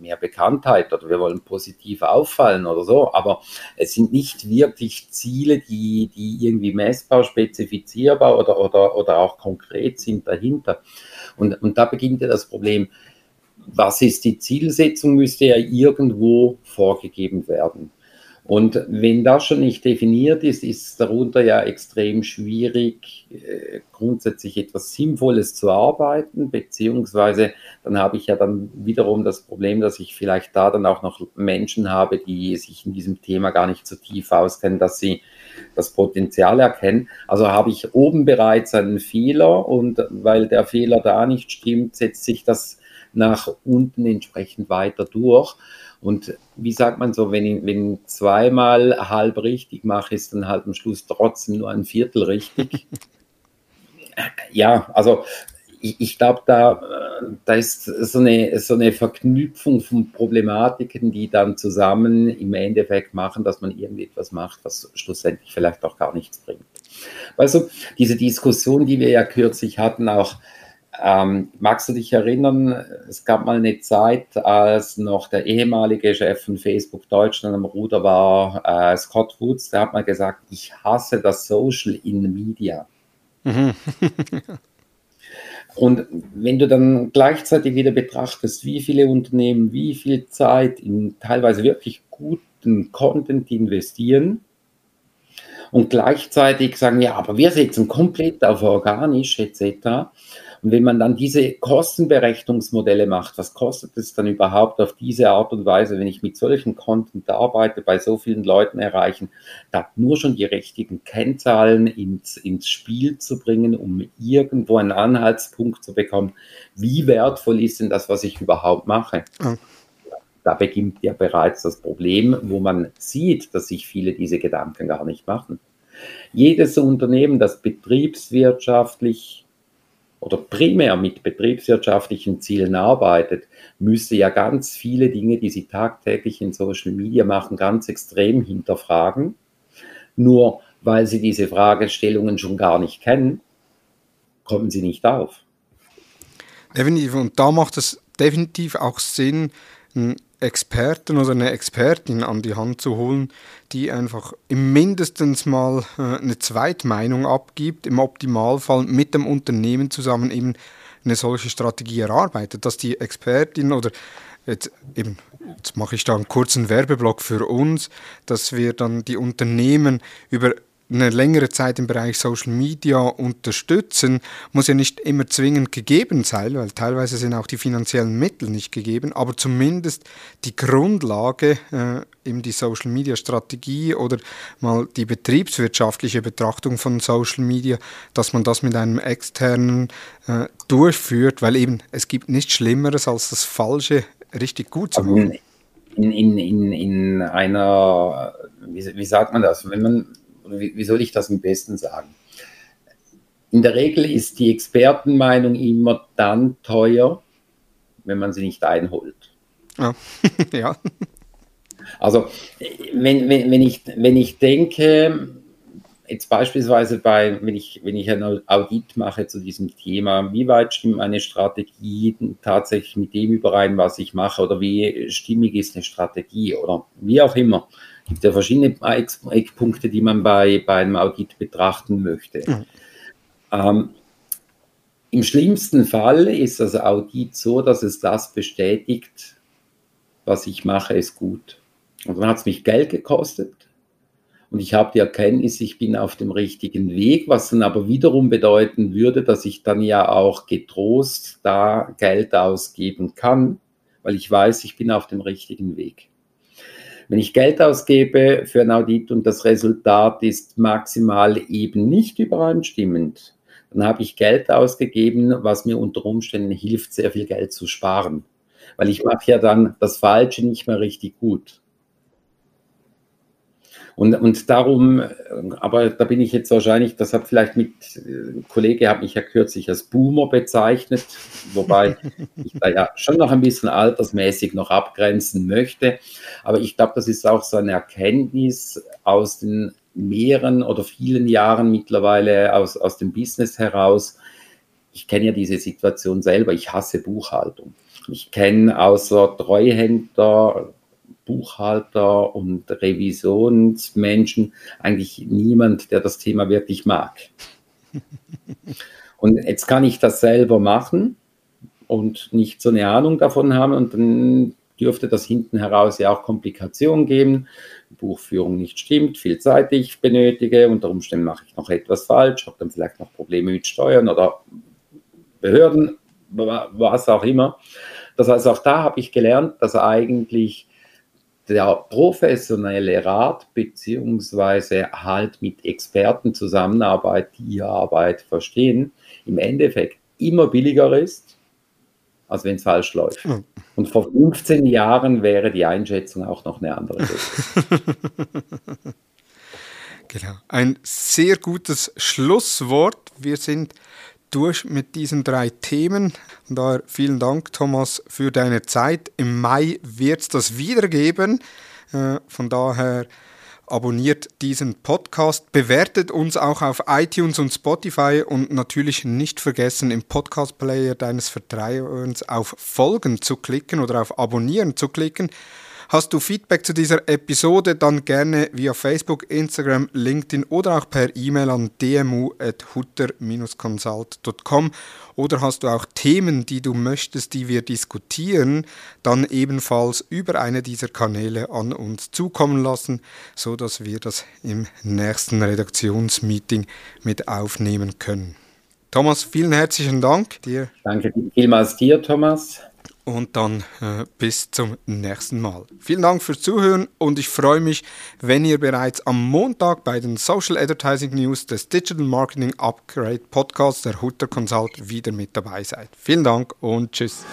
mehr Bekanntheit oder wir wollen positiv auffallen oder so, aber es sind nicht wirklich Ziele, die, die irgendwie messbar, spezifizierbar oder, oder, oder auch konkret sind dahinter. Und, und da beginnt ja das Problem, was ist die Zielsetzung, müsste ja irgendwo vorgegeben werden. Und wenn das schon nicht definiert ist, ist darunter ja extrem schwierig, äh, grundsätzlich etwas Sinnvolles zu arbeiten, beziehungsweise dann habe ich ja dann wiederum das Problem, dass ich vielleicht da dann auch noch Menschen habe, die sich in diesem Thema gar nicht so tief auskennen, dass sie das Potenzial erkennen. Also habe ich oben bereits einen Fehler und weil der Fehler da nicht stimmt, setzt sich das nach unten entsprechend weiter durch. Und wie sagt man so, wenn ich, wenn zweimal halb richtig mache, ist dann halt am Schluss trotzdem nur ein Viertel richtig. ja, also ich, ich glaube, da, da ist so eine, so eine Verknüpfung von Problematiken, die dann zusammen im Endeffekt machen, dass man irgendetwas macht, was schlussendlich vielleicht auch gar nichts bringt. Also diese Diskussion, die wir ja kürzlich hatten, auch ähm, magst du dich erinnern, es gab mal eine Zeit, als noch der ehemalige Chef von Facebook Deutschland am Ruder war, äh, Scott Woods, der hat mal gesagt, ich hasse das Social in Media. Mhm. Und wenn du dann gleichzeitig wieder betrachtest, wie viele Unternehmen, wie viel Zeit in teilweise wirklich guten Content investieren und gleichzeitig sagen, ja, aber wir setzen komplett auf organisch etc., und wenn man dann diese Kostenberechnungsmodelle macht, was kostet es dann überhaupt auf diese Art und Weise, wenn ich mit solchen Content arbeite, bei so vielen Leuten erreichen, da nur schon die richtigen Kennzahlen ins, ins Spiel zu bringen, um irgendwo einen Anhaltspunkt zu bekommen, wie wertvoll ist denn das, was ich überhaupt mache? Mhm da beginnt ja bereits das Problem, wo man sieht, dass sich viele diese Gedanken gar nicht machen. Jedes Unternehmen, das betriebswirtschaftlich oder primär mit betriebswirtschaftlichen Zielen arbeitet, müsste ja ganz viele Dinge, die sie tagtäglich in Social Media machen, ganz extrem hinterfragen. Nur weil sie diese Fragestellungen schon gar nicht kennen, kommen sie nicht auf. Definitiv. Und da macht es definitiv auch Sinn, Experten oder eine Expertin an die Hand zu holen, die einfach mindestens mal äh, eine Zweitmeinung abgibt, im Optimalfall mit dem Unternehmen zusammen eben eine solche Strategie erarbeitet, dass die Expertin oder jetzt eben jetzt mache ich da einen kurzen Werbeblock für uns, dass wir dann die Unternehmen über eine längere Zeit im Bereich Social Media unterstützen, muss ja nicht immer zwingend gegeben sein, weil teilweise sind auch die finanziellen Mittel nicht gegeben, aber zumindest die Grundlage, äh, eben die Social Media Strategie oder mal die betriebswirtschaftliche Betrachtung von Social Media, dass man das mit einem externen äh, durchführt, weil eben es gibt nichts Schlimmeres als das Falsche richtig gut zu machen. In, in, in, in einer, wie, wie sagt man das, wenn man wie, wie soll ich das am besten sagen? In der Regel ist die Expertenmeinung immer dann teuer, wenn man sie nicht einholt. Ja. ja. Also, wenn, wenn, wenn, ich, wenn ich denke, jetzt beispielsweise bei, wenn ich, wenn ich ein Audit mache zu diesem Thema, wie weit stimmt meine Strategie tatsächlich mit dem überein, was ich mache, oder wie stimmig ist eine Strategie, oder wie auch immer gibt ja verschiedene Eckpunkte, die man bei, bei einem Audit betrachten möchte. Mhm. Ähm, Im schlimmsten Fall ist das Audit so, dass es das bestätigt, was ich mache, ist gut. Und dann hat es mich Geld gekostet und ich habe die Erkenntnis, ich bin auf dem richtigen Weg, was dann aber wiederum bedeuten würde, dass ich dann ja auch getrost da Geld ausgeben kann, weil ich weiß, ich bin auf dem richtigen Weg. Wenn ich Geld ausgebe für ein Audit und das Resultat ist maximal eben nicht übereinstimmend, dann habe ich Geld ausgegeben, was mir unter Umständen hilft, sehr viel Geld zu sparen. Weil ich mache ja dann das Falsche nicht mehr richtig gut. Und, und darum, aber da bin ich jetzt wahrscheinlich, das hat vielleicht mit, ein Kollege hat mich ja kürzlich als Boomer bezeichnet, wobei ich da ja schon noch ein bisschen altersmäßig noch abgrenzen möchte. Aber ich glaube, das ist auch so eine Erkenntnis aus den mehreren oder vielen Jahren mittlerweile aus, aus dem Business heraus. Ich kenne ja diese Situation selber. Ich hasse Buchhaltung. Ich kenne außer Treuhänder, Buchhalter und Revisionsmenschen eigentlich niemand, der das Thema wirklich mag. Und jetzt kann ich das selber machen und nicht so eine Ahnung davon haben und dann dürfte das hinten heraus ja auch Komplikationen geben. Buchführung nicht stimmt, viel Zeit, ich benötige, unter Umständen mache ich noch etwas falsch, habe dann vielleicht noch Probleme mit Steuern oder Behörden, was auch immer. Das heißt, auch da habe ich gelernt, dass eigentlich der professionelle Rat beziehungsweise halt mit Experten Zusammenarbeit, die ihre Arbeit verstehen, im Endeffekt immer billiger ist, als wenn es falsch läuft. Mhm. Und vor 15 Jahren wäre die Einschätzung auch noch eine andere. genau. Ein sehr gutes Schlusswort. Wir sind durch mit diesen drei Themen. Und daher vielen Dank, Thomas, für deine Zeit. Im Mai wird es das wieder geben. Äh, von daher abonniert diesen Podcast, bewertet uns auch auf iTunes und Spotify und natürlich nicht vergessen, im Podcast-Player deines Vertrauens auf Folgen zu klicken oder auf Abonnieren zu klicken. Hast du Feedback zu dieser Episode, dann gerne via Facebook, Instagram, LinkedIn oder auch per E-Mail an dmu.hutter-consult.com. Oder hast du auch Themen, die du möchtest, die wir diskutieren, dann ebenfalls über eine dieser Kanäle an uns zukommen lassen, so dass wir das im nächsten Redaktionsmeeting mit aufnehmen können. Thomas, vielen herzlichen Dank dir. Danke vielmals dir, Thomas und dann äh, bis zum nächsten Mal. Vielen Dank fürs Zuhören und ich freue mich, wenn ihr bereits am Montag bei den Social Advertising News des Digital Marketing Upgrade Podcasts der Hutter Consult wieder mit dabei seid. Vielen Dank und tschüss.